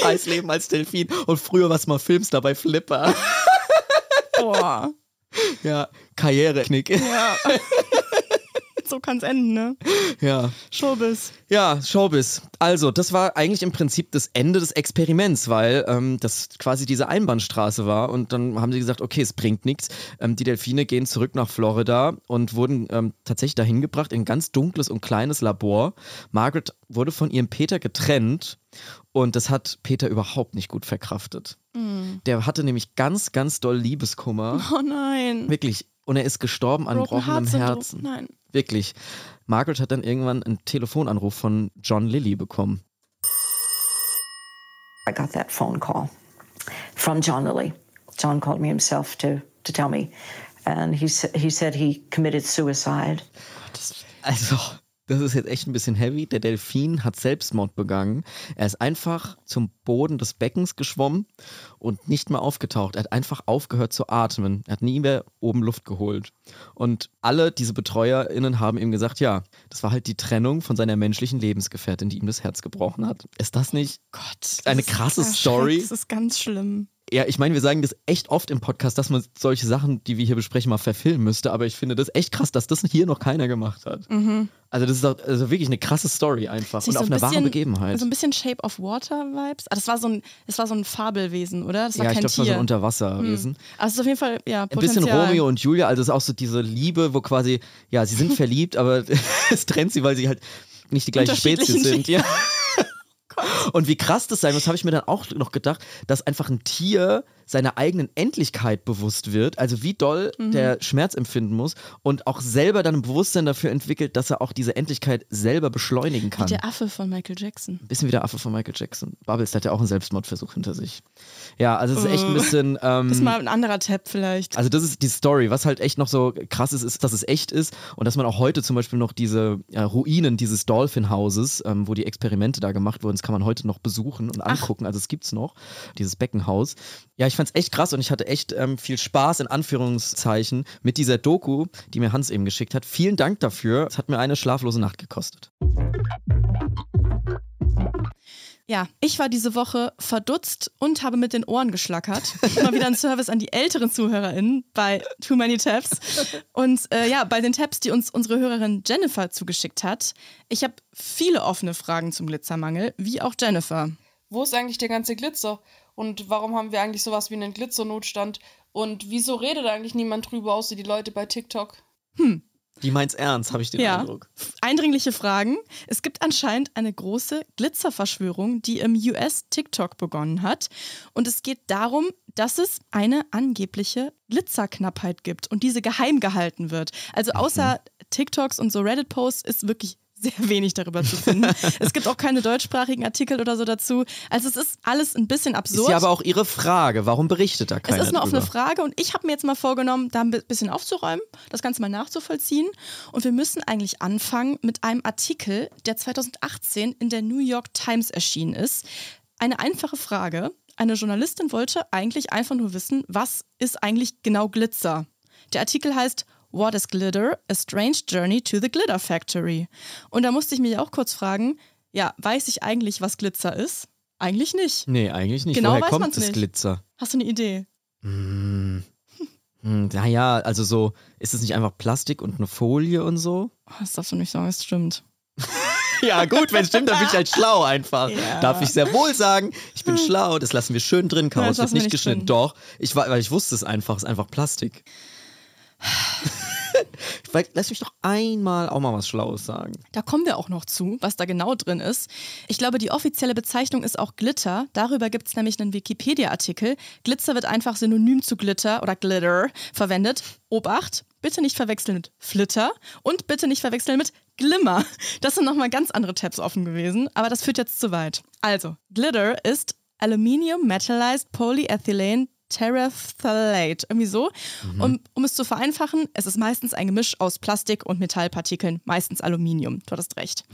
Scheiß Leben als Delfin. Und früher was mal filmst dabei Flipper. Boah. Ja, Karriereknick. Ja. So kann es enden, ne? Ja. Showbiz. Ja, Showbiz. Also, das war eigentlich im Prinzip das Ende des Experiments, weil ähm, das quasi diese Einbahnstraße war. Und dann haben sie gesagt, okay, es bringt nichts. Ähm, die Delfine gehen zurück nach Florida und wurden ähm, tatsächlich dahin gebracht in ein ganz dunkles und kleines Labor. Margaret wurde von ihrem Peter getrennt und das hat Peter überhaupt nicht gut verkraftet. Der hatte nämlich ganz, ganz doll Liebeskummer. Oh nein. Wirklich. Und er ist gestorben an Broken. Herzen. Nein. Wirklich. Margaret hat dann irgendwann einen Telefonanruf von John Lilly bekommen. I got that phone call from John Lilly. John called me himself to, to tell me. And he, sa- he said he committed suicide. Also, das ist jetzt echt ein bisschen heavy. Der Delfin hat Selbstmord begangen. Er ist einfach zum Boden des Beckens geschwommen und nicht mehr aufgetaucht. Er hat einfach aufgehört zu atmen. Er hat nie mehr oben Luft geholt. Und alle diese BetreuerInnen haben ihm gesagt, ja, das war halt die Trennung von seiner menschlichen Lebensgefährtin, die ihm das Herz gebrochen hat. Ist das nicht Gott. Eine das ist krasse. Story. Das ist ganz schlimm. Ja, ich meine, wir sagen das echt oft im Podcast, dass man solche Sachen, die wir hier besprechen, mal verfilmen müsste. Aber ich finde das echt krass, dass das hier noch keiner gemacht hat. Also das ist auch, also wirklich eine krasse Story einfach Sich und auf so ein einer wahren bisschen- Begebenheit. So ein bisschen Shape of Water Vibes. Ah, das war so ein, das war so ein Fabelwesen, oder? Das war ja, ich kein glaube, das war so ein Unterwasserwesen. also es ist auf jeden Fall, ja, Ein bisschen Potenzial. Romeo und Julia, also es ist auch so diese Liebe, wo quasi, ja, sie sind verliebt, aber es trennt sie, weil sie halt nicht die gleiche Spezies sind. Ja. Und wie krass das sein muss, habe ich mir dann auch noch gedacht, dass einfach ein Tier seiner eigenen Endlichkeit bewusst wird, also wie doll Mhm. der Schmerz empfinden muss und auch selber dann ein Bewusstsein dafür entwickelt, dass er auch diese Endlichkeit selber beschleunigen kann. Wie der Affe von Michael Jackson. Bisschen wie der Affe von Michael Jackson. Bubbles hat ja auch einen Selbstmordversuch hinter sich. Ja, also es ist echt ein bisschen. Ähm, Das ist mal ein anderer Tab vielleicht. also das ist die Story. Was halt echt noch so krass ist, ist, dass es echt ist und dass man auch heute zum Beispiel noch diese ja, Ruinen dieses Dolphin-Hauses, ähm, wo die Experimente da gemacht wurden, das kann man heute noch besuchen und angucken. Also es gibt's noch, dieses Beckenhaus. Ja, ich fand's echt krass und ich hatte echt ähm, viel Spaß in Anführungszeichen mit dieser Doku, die mir Hans eben geschickt hat. Vielen Dank dafür. Es hat mir eine schlaflose Nacht gekostet. Ja, ich war diese Woche verdutzt und habe mit den Ohren geschlackert. Mal wieder ein Service an die älteren ZuhörerInnen bei Too Many Tabs. Und äh, ja, bei den Tabs, die uns unsere Hörerin Jennifer zugeschickt hat. Ich habe viele offene Fragen zum Glitzermangel, wie auch Jennifer. Wo ist eigentlich der ganze Glitzer? Und warum haben wir eigentlich sowas wie einen Glitzernotstand? Und wieso redet eigentlich niemand drüber, außer die Leute bei TikTok? Die meint's ernst, habe ich den Ja. Eindruck. Eindringliche Fragen. Es gibt anscheinend eine große Glitzerverschwörung, die im US TikTok begonnen hat. Und es geht darum, dass es eine angebliche Glitzerknappheit gibt und diese geheim gehalten wird. Also außer TikToks und so Reddit-Posts ist wirklich sehr wenig darüber zu finden. es gibt auch keine deutschsprachigen Artikel oder so dazu. Also es ist alles ein bisschen absurd. Ist ja aber auch Ihre Frage. Warum berichtet da keiner Es ist eine offene? Frage und ich habe mir jetzt mal vorgenommen, da ein bi- bisschen aufzuräumen, das Ganze mal nachzuvollziehen. Und wir müssen eigentlich anfangen mit einem Artikel, der 2018 in der New York Times erschienen ist. Eine einfache Frage. Eine Journalistin wollte eigentlich einfach nur wissen, was ist eigentlich genau Glitzer? Der Artikel heißt What is Glitter? A Strange Journey to the Glitter Factory. Und da musste ich mich auch kurz fragen, ja, weiß ich eigentlich, was Glitzer ist? Eigentlich nicht. Nee, eigentlich nicht. Genau Woher weiß kommt das nicht. Glitzer? Hast du eine Idee? Hm. Hm, naja, also so, ist es nicht einfach Plastik und eine Folie und so? Oh, Das darfst du nicht sagen, es stimmt. Ja, gut, wenn es stimmt, dann bin ich halt schlau einfach. Ja. Darf ich sehr wohl sagen, ich bin schlau, das lassen wir schön drin, Ja, Chaos das wird lassen wir nicht nicht geschnitten. drin. Doch, ich, weil ich wusste es einfach, es ist einfach Plastik. Lass mich doch einmal auch mal was Schlaues sagen. Da kommen wir auch noch zu, was da genau drin ist. Ich glaube, die offizielle Bezeichnung ist auch Glitter. Darüber gibt es nämlich einen Wikipedia-Artikel. Glitzer wird einfach synonym zu Glitter oder Glitter verwendet. Obacht, bitte nicht verwechseln mit Flitter und bitte nicht verwechseln mit Glimmer. Das sind nochmal ganz andere Tabs offen gewesen, aber das führt jetzt zu weit. Also, Glitter ist Aluminium Metallized Polyethylene Terephthalate, irgendwie so. Um, um es zu vereinfachen, es ist meistens ein Gemisch aus Plastik und Metallpartikeln, meistens Aluminium. Du hattest recht.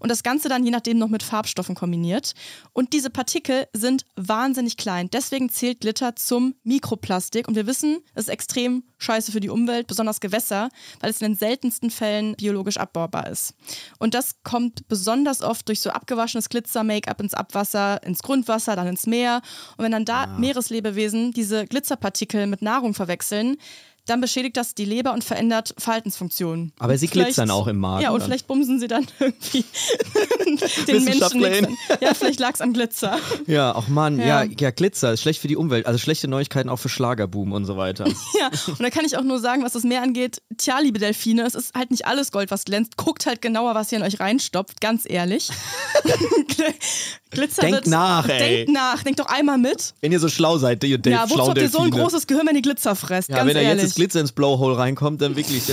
Und das Ganze dann je nachdem noch mit Farbstoffen kombiniert. Und diese Partikel sind wahnsinnig klein. Deswegen zählt Glitter zum Mikroplastik. Und wir wissen, es ist extrem scheiße für die Umwelt, besonders Gewässer, weil es in den seltensten Fällen biologisch abbaubar ist. Und das kommt besonders oft durch so abgewaschenes Glitzer-Make-up ins Abwasser, ins Grundwasser, dann ins Meer. Und wenn dann da Meereslebewesen diese Glitzerpartikel mit Nahrung verwechseln, dann beschädigt das die Leber und verändert Verhaltensfunktionen. Aber sie vielleicht- glitzern auch im Magen Ja, und dann. vielleicht bumsen sie dann irgendwie den Menschen. Ja, vielleicht lag es am Glitzer. Ja, ach Mann, ja. Ja. ja, Glitzer ist schlecht für die Umwelt. Also schlechte Neuigkeiten auch für Schlagerboom und so weiter. Ja, und da kann ich auch nur sagen, was das Meer angeht, tja, liebe Delfine, es ist halt nicht alles Gold, was glänzt. Guckt halt genauer, was ihr in euch reinstopft, ganz ehrlich. Gl- Glitzer Denkt nach, ey. Denkt nach, denkt doch einmal mit. Wenn ihr so schlau seid, ihr Del ja, wozu habt ihr so ein großes Gehirn, wenn ihr Glitzer fresst? Ja, ganz wenn ehrlich. Glitzer ins Blowhole reinkommt, dann wirklich.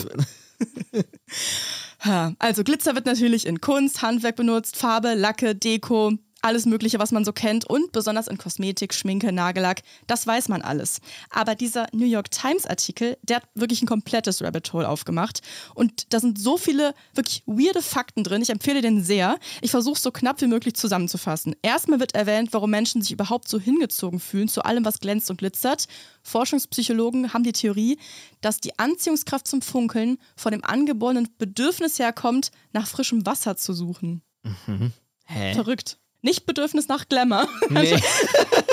Also Glitzer wird natürlich in Kunst, Handwerk benutzt, Farbe, Lacke, Deko, alles Mögliche, was man so kennt und besonders in Kosmetik, Schminke, Nagellack, das weiß man alles. Aber dieser New York Times Artikel, der hat wirklich ein komplettes Rabbit Hole aufgemacht und da sind so viele wirklich weirde Fakten drin. Ich empfehle den sehr. Ich versuche es so knapp wie möglich zusammenzufassen. Erstmal wird erwähnt, warum Menschen sich überhaupt so hingezogen fühlen zu allem, was glänzt und glitzert. Forschungspsychologen haben die Theorie, dass die Anziehungskraft zum Funkeln von dem angeborenen Bedürfnis herkommt, nach frischem Wasser zu suchen. Hä? Verrückt. Nicht Bedürfnis nach Glamour. Nee.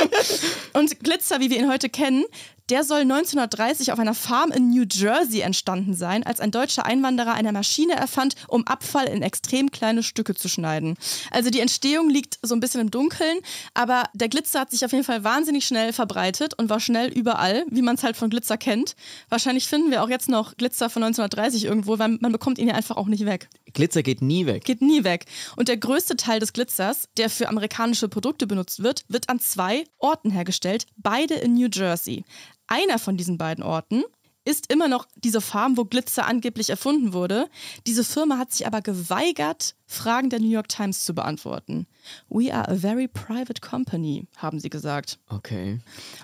Und Glitzer, wie wir ihn heute kennen, der soll 1930 auf einer Farm in New Jersey entstanden sein, als ein deutscher Einwanderer eine Maschine erfand, um Abfall in extrem kleine Stücke zu schneiden. Also die Entstehung liegt so ein bisschen im Dunkeln, aber der Glitzer hat sich auf jeden Fall wahnsinnig schnell verbreitet und war schnell überall, wie man es halt von Glitzer kennt. Wahrscheinlich finden wir auch jetzt noch Glitzer von 1930 irgendwo, weil man bekommt ihn ja einfach auch nicht weg Glitzer geht nie weg. geht nie weg. Und der größte Teil des Glitzers, der für amerikanische Produkte benutzt wird, wird an zwei Orten hergestellt, beide in New Jersey. Einer von diesen beiden Orten ist immer noch diese Farm, wo Glitzer angeblich erfunden wurde. Diese Firma hat sich aber geweigert, Fragen der New York Times zu beantworten. We are a very private company, haben sie gesagt. Okay.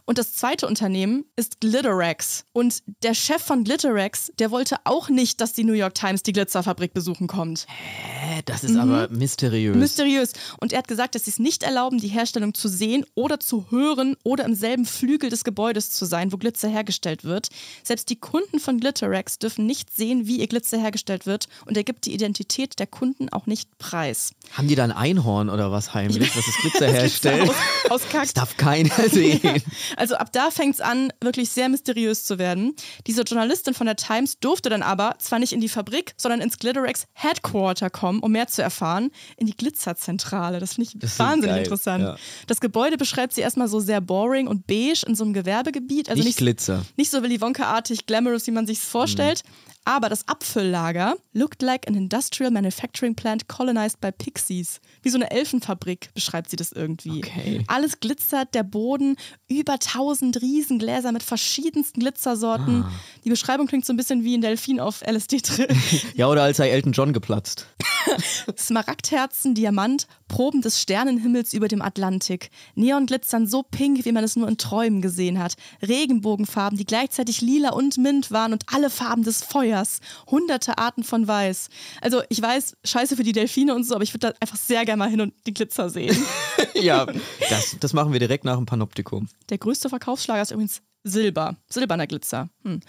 Und das zweite Unternehmen ist Glitterex. Und der Chef von Glitterex, der wollte auch nicht, dass die New York Times die Glitzerfabrik besuchen kommt. Hä, das ist aber mysteriös. Mysteriös. Und er hat gesagt, dass sie es nicht erlauben, die Herstellung zu sehen oder zu hören oder im selben Flügel des Gebäudes zu sein, wo Glitzer hergestellt wird. Selbst die Kunden von Glitterex dürfen nicht sehen, wie ihr Glitzer hergestellt wird und er gibt die Identität der Kunden auch nicht preis. Haben die da ein Einhorn oder was heimlich, was das Glitzer herstellt? Aus, aus. Das darf keiner sehen. Also ab da fängt es an, wirklich sehr mysteriös zu werden. Diese Journalistin von der Times durfte dann aber zwar nicht in die Fabrik, sondern ins Glitterex Headquarter kommen, um mehr zu erfahren, in die Glitzerzentrale. Das finde ich Das wahnsinnig geil, interessant. ja. Das Gebäude beschreibt sie erstmal so sehr boring und beige in so einem Gewerbegebiet. Also nicht, nicht, Glitzer. nicht so Willy Wonka-artig glamorous, wie man sich vorstellt. Aber das Abfülllager looked like an industrial manufacturing plant colonized by pixies. Wie so eine Elfenfabrik beschreibt sie das irgendwie. Okay. Alles glitzert, der Boden, über tausend Riesengläser mit verschiedensten Glitzersorten. Ah. Die Beschreibung klingt so ein bisschen wie ein Delfin auf LSD drin. Ja, oder als sei Elton John geplatzt. Smaragdherzen, Diamant, Proben des Sternenhimmels über dem Atlantik. Neonglitzern so pink, wie man es nur in Träumen gesehen hat. Regenbogenfarben, die gleichzeitig lila und mint waren und alle Farben des Feuers. Hunderte Arten von Weiß. Also ich weiß, scheiße für die Delfine und so, aber ich würde da einfach sehr gerne mal hin und die Glitzer sehen. ja, das, das machen wir direkt nach dem Panoptikum. Der größte Verkaufsschlager ist übrigens Silber, silberner Glitzer. Hm.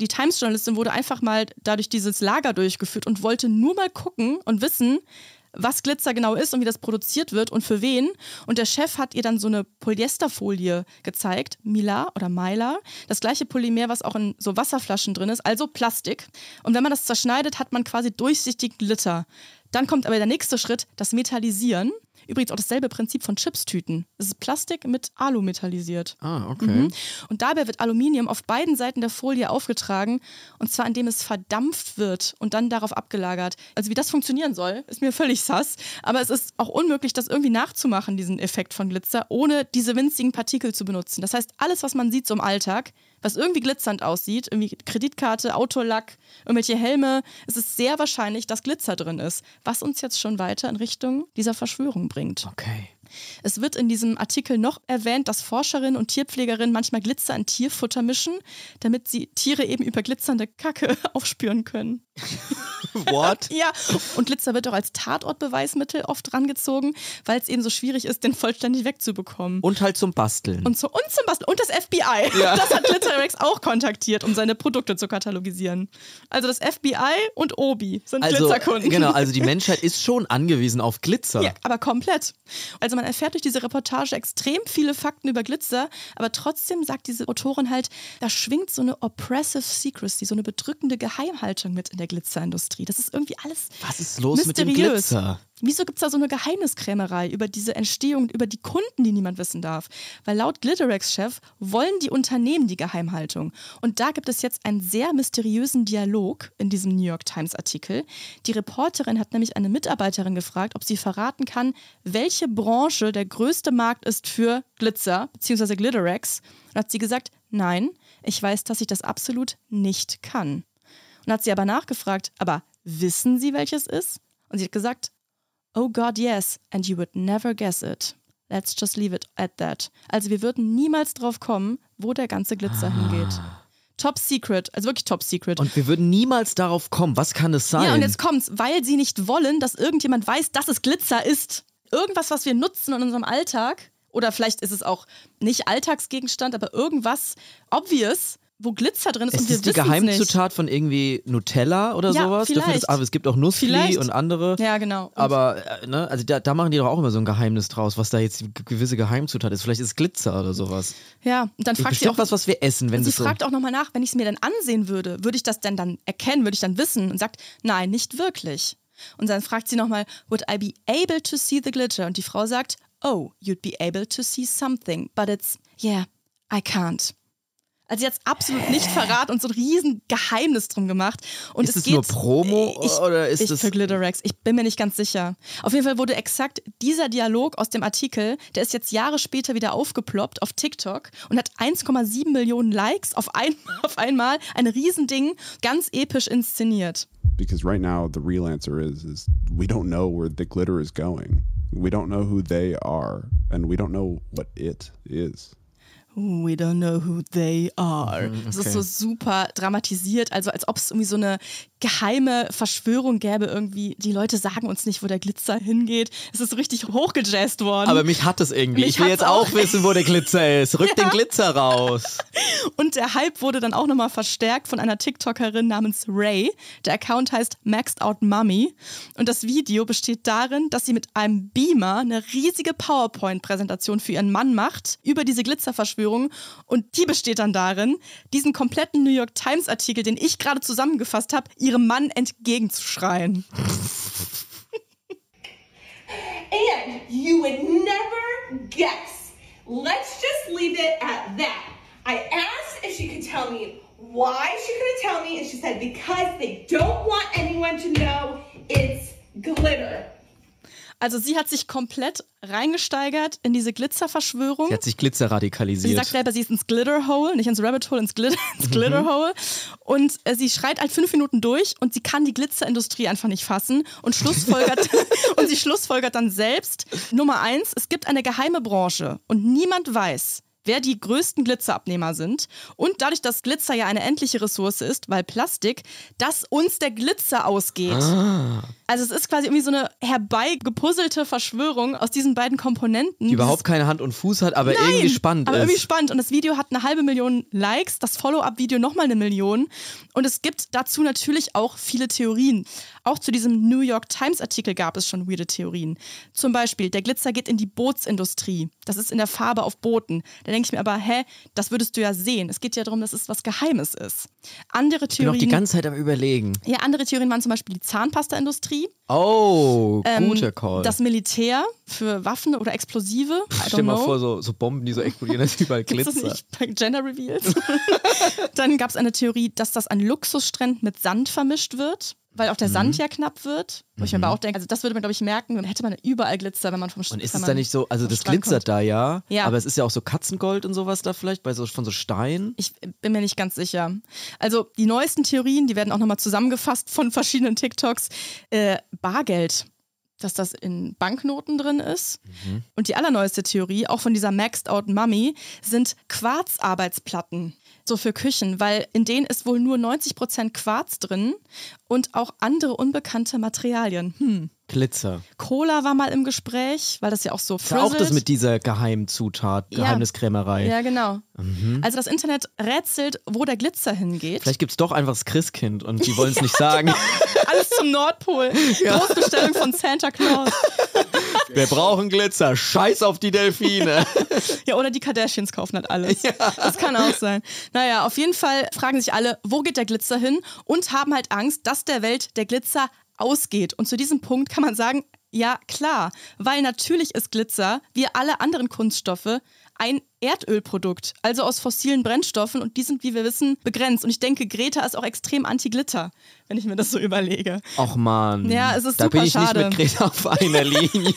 Die Times-Journalistin wurde einfach mal dadurch dieses Lager durchgeführt und wollte nur mal gucken und wissen, was Glitzer genau ist und wie das produziert wird und für wen. Und der Chef hat ihr dann so eine Polyesterfolie gezeigt, Mila oder Mylar. Das gleiche Polymer, was auch in so Wasserflaschen drin ist, also Plastik. Und wenn man das zerschneidet, hat man quasi durchsichtigen Glitter. Dann kommt aber der nächste Schritt, das Metallisieren. Übrigens auch dasselbe Prinzip von Chipstüten. Es ist Plastik mit Alu metallisiert. Ah, okay. Mhm. Und dabei wird Aluminium auf beiden Seiten der Folie aufgetragen und zwar indem es verdampft wird und dann darauf abgelagert. Also wie das funktionieren soll, ist mir völlig sass. Aber es ist auch unmöglich, das irgendwie nachzumachen, diesen Effekt von Glitzer, ohne diese winzigen Partikel zu benutzen. Das heißt, alles, was man sieht so im Alltag, was irgendwie glitzernd aussieht, irgendwie Kreditkarte, Autolack, irgendwelche Helme, es ist sehr wahrscheinlich, dass Glitzer drin ist, was uns jetzt schon weiter in Richtung dieser Verschwörung bringt. Okay. Es wird in diesem Artikel noch erwähnt, dass Forscherinnen und Tierpflegerinnen manchmal Glitzer in Tierfutter mischen, damit sie Tiere eben über glitzernde Kacke aufspüren können. What? ja, und Glitzer wird auch als Tatortbeweismittel oft rangezogen, weil es eben so schwierig ist, den vollständig wegzubekommen. Und halt zum Basteln. Und, so, und zum Basteln. Und das FBI. Ja. Das hat Glitterrex auch kontaktiert, um seine Produkte zu katalogisieren. Also das FBI und Obi sind also, Glitzerkunden. genau, also die Menschheit ist schon angewiesen auf Glitzer. Ja, aber komplett. Also man erfährt durch diese Reportage extrem viele Fakten über Glitzer, aber trotzdem sagt diese Autorin halt, da schwingt so eine oppressive secrecy, so eine bedrückende Geheimhaltung mit in der Glitzerindustrie. Das ist irgendwie alles Was ist los mit dem mysteriös. Glitzer? Wieso gibt es da so eine Geheimniskrämerei über diese Entstehung, und über die Kunden, die niemand wissen darf? Weil laut Glitterex-Chef wollen die Unternehmen die Geheimhaltung. Und da gibt es jetzt einen sehr mysteriösen Dialog in diesem New York Times-Artikel. Die Reporterin hat nämlich eine Mitarbeiterin gefragt, ob sie verraten kann, welche Branche der größte Markt ist für Glitzer bzw. Glitterex. Und hat sie gesagt, nein, ich weiß, dass ich das absolut nicht kann. Und hat sie aber nachgefragt, aber wissen Sie, welches ist? Und sie hat gesagt, Oh God, yes, and you would never guess it. Let's just leave it at that. Also wir würden niemals drauf kommen, wo der ganze Glitzer hingeht. Top secret, also wirklich top secret. Und wir würden niemals darauf kommen. Was kann es sein? ja, und jetzt kommt's, weil sie nicht wollen, dass irgendjemand weiß, dass es Glitzer ist. Irgendwas, was wir nutzen in unserem Alltag, oder vielleicht ist es auch nicht Alltagsgegenstand, aber irgendwas obvious, wo Glitzer drin ist es und wir ist die nicht. Geheimzutat von irgendwie Nutella oder Ja, sowas. Vielleicht. aber es gibt auch Nussfli Vielleicht. und andere. Ja, genau. Und Aber äh, ne, also da, da machen die doch auch immer so ein Geheimnis draus, was da jetzt die gewisse Geheimzutat ist. Vielleicht ist Glitzer oder sowas. ja, und dann fragt sie auch, was, was wir essen, wenn sie so. fragt auch nochmal nach, wenn ich es mir dann ansehen würde, würde ich das denn dann erkennen, würde ich dann wissen und sagt, nein, nicht wirklich. Und dann fragt sie nochmal, would I be able to see the glitter? Und die Frau sagt, oh, you'd be able to see something, but it's, yeah, I can't. Also sie hat es absolut nicht verraten und so ein riesen Geheimnis drum gemacht. Und Ist es es geht, nur Promo ich, oder ist ich es- für Glitterex? Ich bin mir nicht ganz sicher. Auf jeden Fall wurde exakt dieser Dialog aus dem Artikel, der ist jetzt Jahre später wieder aufgeploppt auf TikTok und hat 1,7 Millionen Likes auf, ein, auf einmal. Ein Riesending, ganz episch inszeniert. because right now the real answer is is we don't know where the glitter is going. We don't know who they are and we don't know what it is. We don't know who they are. Mhm, Das ist okay. so super dramatisiert, also als ob es irgendwie so eine geheime Verschwörung gäbe irgendwie. Die Leute sagen uns nicht, wo der Glitzer hingeht. Es ist so richtig hochgejazzt worden. aber mich hat es irgendwie. Mich ich will jetzt auch wissen, wo der Glitzer ist. Rück den Ja. Glitzer raus. Und der Hype wurde dann auch nochmal verstärkt von einer TikTokerin namens Ray. Der Account heißt Maxed Out Mummy. Und das Video besteht darin, dass sie mit einem Beamer eine riesige PowerPoint-Präsentation für ihren Mann macht über diese Glitzerverschwörung. Und die besteht dann darin, diesen kompletten New York Times-Artikel, den ich gerade zusammengefasst habe, ihrem Mann entgegenzuschreien. And you would never guess. Let's just leave it at that. I asked if she could tell me why she couldn't tell me, and she said because they don't want anyone to know it's glitter. Also sie hat sich komplett reingesteigert in diese Glitzerverschwörung. Sie hat sich Glitzer Sie sagt selber, sie ist ins Glitterhole, nicht ins Rabbit Hole, ins, Glitter, ins Mhm. Glitterhole. Und äh, sie schreit halt fünf Minuten durch und sie kann die Glitzerindustrie einfach nicht fassen und schlussfolgert und sie schlussfolgert dann selbst. Nummer eins, es gibt eine geheime Branche und niemand weiß, wer die größten Glitzerabnehmer sind. Und dadurch, dass Glitzer ja eine endliche Ressource ist, weil Plastik, dass uns der Glitzer ausgeht. Ah, Also es ist quasi irgendwie so eine herbeigepuzzelte Verschwörung aus diesen beiden Komponenten. die überhaupt keine Hand und Fuß hat, aber Nein, irgendwie spannend aber ist. irgendwie spannend. Und das Video hat eine halbe Million Likes, das Follow-up-Video nochmal eine Million. Und es gibt dazu natürlich auch viele Theorien. Auch zu diesem New York Times-Artikel gab es schon weirde Theorien. Zum Beispiel, der Glitzer geht in die Bootsindustrie. Das ist in der Farbe auf Booten. Da denke ich mir aber, hä, das würdest du ja sehen. Es geht ja darum, dass es was Geheimes ist. Andere ich bin auch Theorien. die ganze Zeit am überlegen. ja, andere Theorien waren zum Beispiel die Zahnpasta-Industrie. Oh, ähm, guter Call. Das Militär für Waffen oder Explosive. Stell don't mal know. vor, so, so Bomben, die so explodieren, dass überall Gibt's das nicht bei Gender Reveals? Dann gab es eine Theorie, dass das an Luxusstränden mit Sand vermischt wird, weil auch der Sand Mhm. ja knapp wird. Wo ich mir aber auch denke, also das würde man, glaube ich, merken, dann hätte man überall Glitzer, wenn man vom Und ist es da nicht so, also das Strand glitzert kommt. da ja, Ja. aber es ist ja auch so Katzengold und sowas da vielleicht, bei so, von so Stein. Ich bin mir nicht ganz sicher. Also die neuesten Theorien, die werden auch nochmal zusammengefasst von verschiedenen TikToks. Äh, Bargeld, dass das in Banknoten drin ist. Mhm. Und die allerneueste Theorie, auch von dieser Maxed Out Mummy, sind Quarzarbeitsplatten. So für Küchen, weil in denen ist wohl nur 90% Quarz drin und auch andere unbekannte Materialien. Hm. Glitzer. Cola war mal im Gespräch, weil das ja auch so Ist ja auch das mit dieser Geheimzutat, Ja. Geheimniskrämerei. Ja, genau. Mhm. Also das Internet rätselt, wo der Glitzer hingeht. Vielleicht gibt es doch einfach das Christkind und die wollen es nicht sagen. Alles zum Nordpol. Großbestellung von Santa Claus. Wir brauchen Glitzer. Scheiß auf die Delfine. Ja, oder die Kardashians kaufen halt alles. Das kann auch sein. Naja, auf jeden Fall fragen sich alle, wo geht der Glitzer hin? Und haben halt Angst, dass der Welt der Glitzer ausgeht. Und zu diesem Punkt kann man sagen, ja, klar. Weil natürlich ist Glitzer, wie alle anderen Kunststoffe, ein Erdölprodukt, also aus fossilen Brennstoffen und die sind, wie wir wissen, begrenzt. Und ich denke, Greta ist auch extrem anti-Glitter, wenn ich mir das so überlege. Och man. Ja, es ist da super bin ich schade. nicht mit Greta auf einer Linie.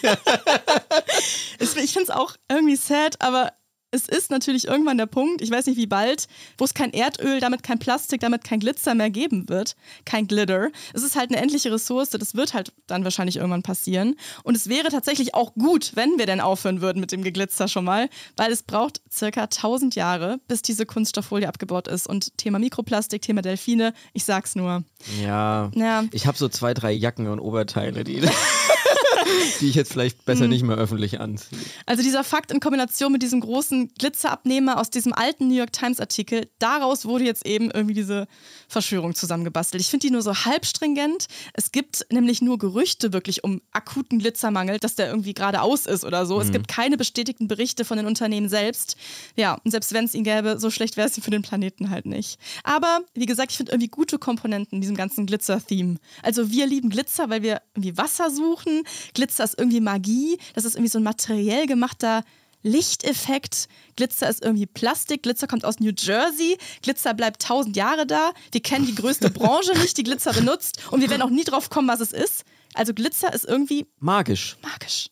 Ich finde es auch irgendwie sad, aber es ist natürlich irgendwann der Punkt, ich weiß nicht wie bald, wo es kein Erdöl, damit kein Plastik, damit kein Glitzer mehr geben wird. Kein Glitter. Es ist halt eine endliche Ressource, das wird halt dann wahrscheinlich irgendwann passieren. Und es wäre tatsächlich auch gut, wenn wir denn aufhören würden mit dem Geglitzer schon mal, weil es braucht circa 1000 Jahre, bis diese Kunststofffolie abgebaut ist. Und Thema Mikroplastik, Thema Delfine, ich sag's nur. ja. Ja. Ich habe so zwei, drei Jacken und Oberteile, die, die ich jetzt vielleicht besser Mhm. nicht mehr öffentlich anziehe. Also dieser Fakt in Kombination mit diesem großen Glitzerabnehmer aus diesem alten New York Times Artikel, daraus wurde jetzt eben irgendwie diese Verschwörung zusammengebastelt. Ich finde die nur so halb stringent. Es gibt nämlich nur Gerüchte wirklich um akuten Glitzermangel, dass der irgendwie gerade aus ist oder so. Es Mhm. gibt keine bestätigten Berichte von den Unternehmen selbst. Ja, und selbst wenn es ihn gäbe, so schlecht wäre es für den Planeten halt nicht. Aber wie gesagt, ich finde irgendwie gute Komponenten in diesem ganzen Glitzer-Theme. Also wir lieben Glitzer, weil wir irgendwie Wasser suchen. Glitzer ist irgendwie Magie. Das ist irgendwie so ein materiell gemachter Lichteffekt. Glitzer ist irgendwie Plastik. Glitzer kommt aus New Jersey. Glitzer bleibt tausend Jahre da. Wir kennen die größte Branche nicht, die Glitzer benutzt. Und wir werden auch nie drauf kommen, was es ist. Also Glitzer ist irgendwie Magisch. magisch.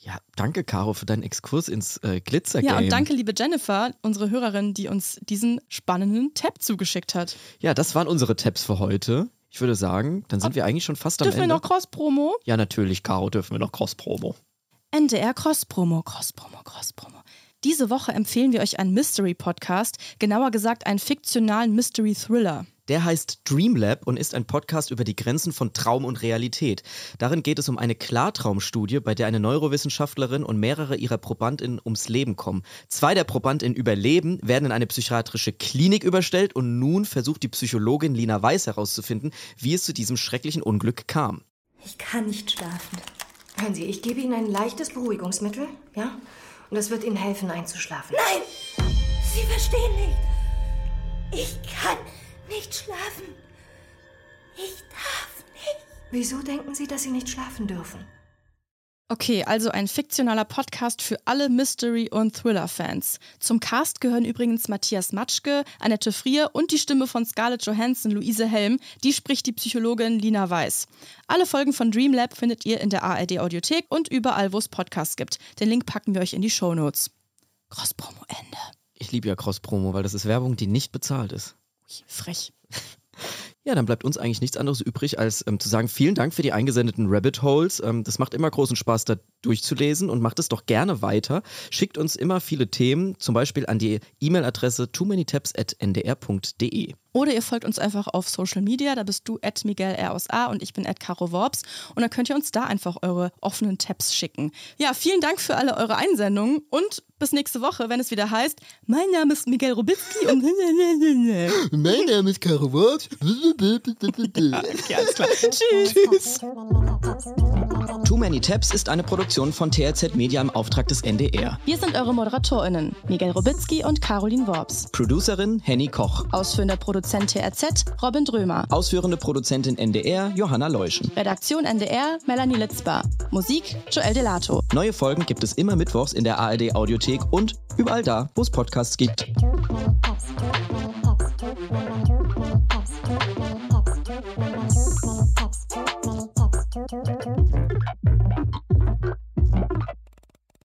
Ja, danke, Caro, für deinen Exkurs ins äh, Glitzer-Game. Ja, und danke, liebe Jennifer, unsere Hörerin, die uns diesen spannenden Tab zugeschickt hat. Ja, das waren unsere Tabs für heute. Ich würde sagen, dann sind wir eigentlich schon fast am Dürfen wir Ende. noch Cross-Promo? ja, natürlich, Caro, dürfen wir noch Cross-Promo. NDR Cross-Promo, Cross-Promo, Cross-Promo. Diese Woche empfehlen wir euch einen Mystery-Podcast, genauer gesagt einen fiktionalen Mystery-Thriller. Der heißt Dreamlab und ist ein Podcast über die Grenzen von Traum und Realität. Darin geht es um eine Klartraumstudie, bei der eine Neurowissenschaftlerin und mehrere ihrer ProbandInnen ums Leben kommen. Zwei der ProbandInnen überleben, werden in eine psychiatrische Klinik überstellt und nun versucht die Psychologin Lina Weiß herauszufinden, wie es zu diesem schrecklichen Unglück kam. Ich kann nicht schlafen. Hören Sie, ich gebe Ihnen ein leichtes Beruhigungsmittel, ja? Und das wird Ihnen helfen, einzuschlafen. Nein! Sie verstehen nicht. Ich kann nicht schlafen. Ich darf nicht. Wieso denken Sie, dass Sie nicht schlafen dürfen? Okay, also ein fiktionaler Podcast für alle Mystery- und Thriller-Fans. Zum Cast gehören übrigens Matthias Matschke, Annette Frier und die Stimme von Scarlett Johansson, Luise Helm. Die spricht die Psychologin Lina Weiß. Alle Folgen von Dreamlab findet ihr in der ARD-Audiothek und überall, wo es Podcasts gibt. Den Link packen wir euch in die Shownotes. Cross-Promo Ende. Ich liebe ja Cross-Promo, weil das ist Werbung, die nicht bezahlt ist. Frech. Ja, dann bleibt uns eigentlich nichts anderes übrig, als ähm, zu sagen, vielen Dank für die eingesendeten Rabbit Holes. Ähm, das macht immer großen Spaß, da durchzulesen und macht es doch gerne weiter. Schickt uns immer viele Themen, zum Beispiel an die E-Mail-Adresse too many ndr.de. Oder ihr folgt uns einfach auf Social Media, da bist du at Miguel R aus A und ich bin at Caro Worps und dann könnt ihr uns da einfach eure offenen Tabs schicken. Ja, vielen Dank für alle eure Einsendungen und bis nächste Woche, wenn es wieder heißt, mein Name ist Miguel Robitzky und mein Name ist Caro Worps. okay, alles klar. Tschüss. Too Many Tabs ist eine Produktion von TRZ Media im Auftrag des NDR. Wir sind eure ModeratorInnen, Miguel Robitzky und Caroline Worps. Producerin Henny Koch. Ausführender Produzent TRZ, Robin Drömer. Ausführende Produzentin NDR Johanna Leuschen. Redaktion NDR, Melanie Litzbar. Musik, Joel Delato. Neue Folgen gibt es immer mittwochs in der ARD Audiothek und überall da, wo es Podcasts gibt.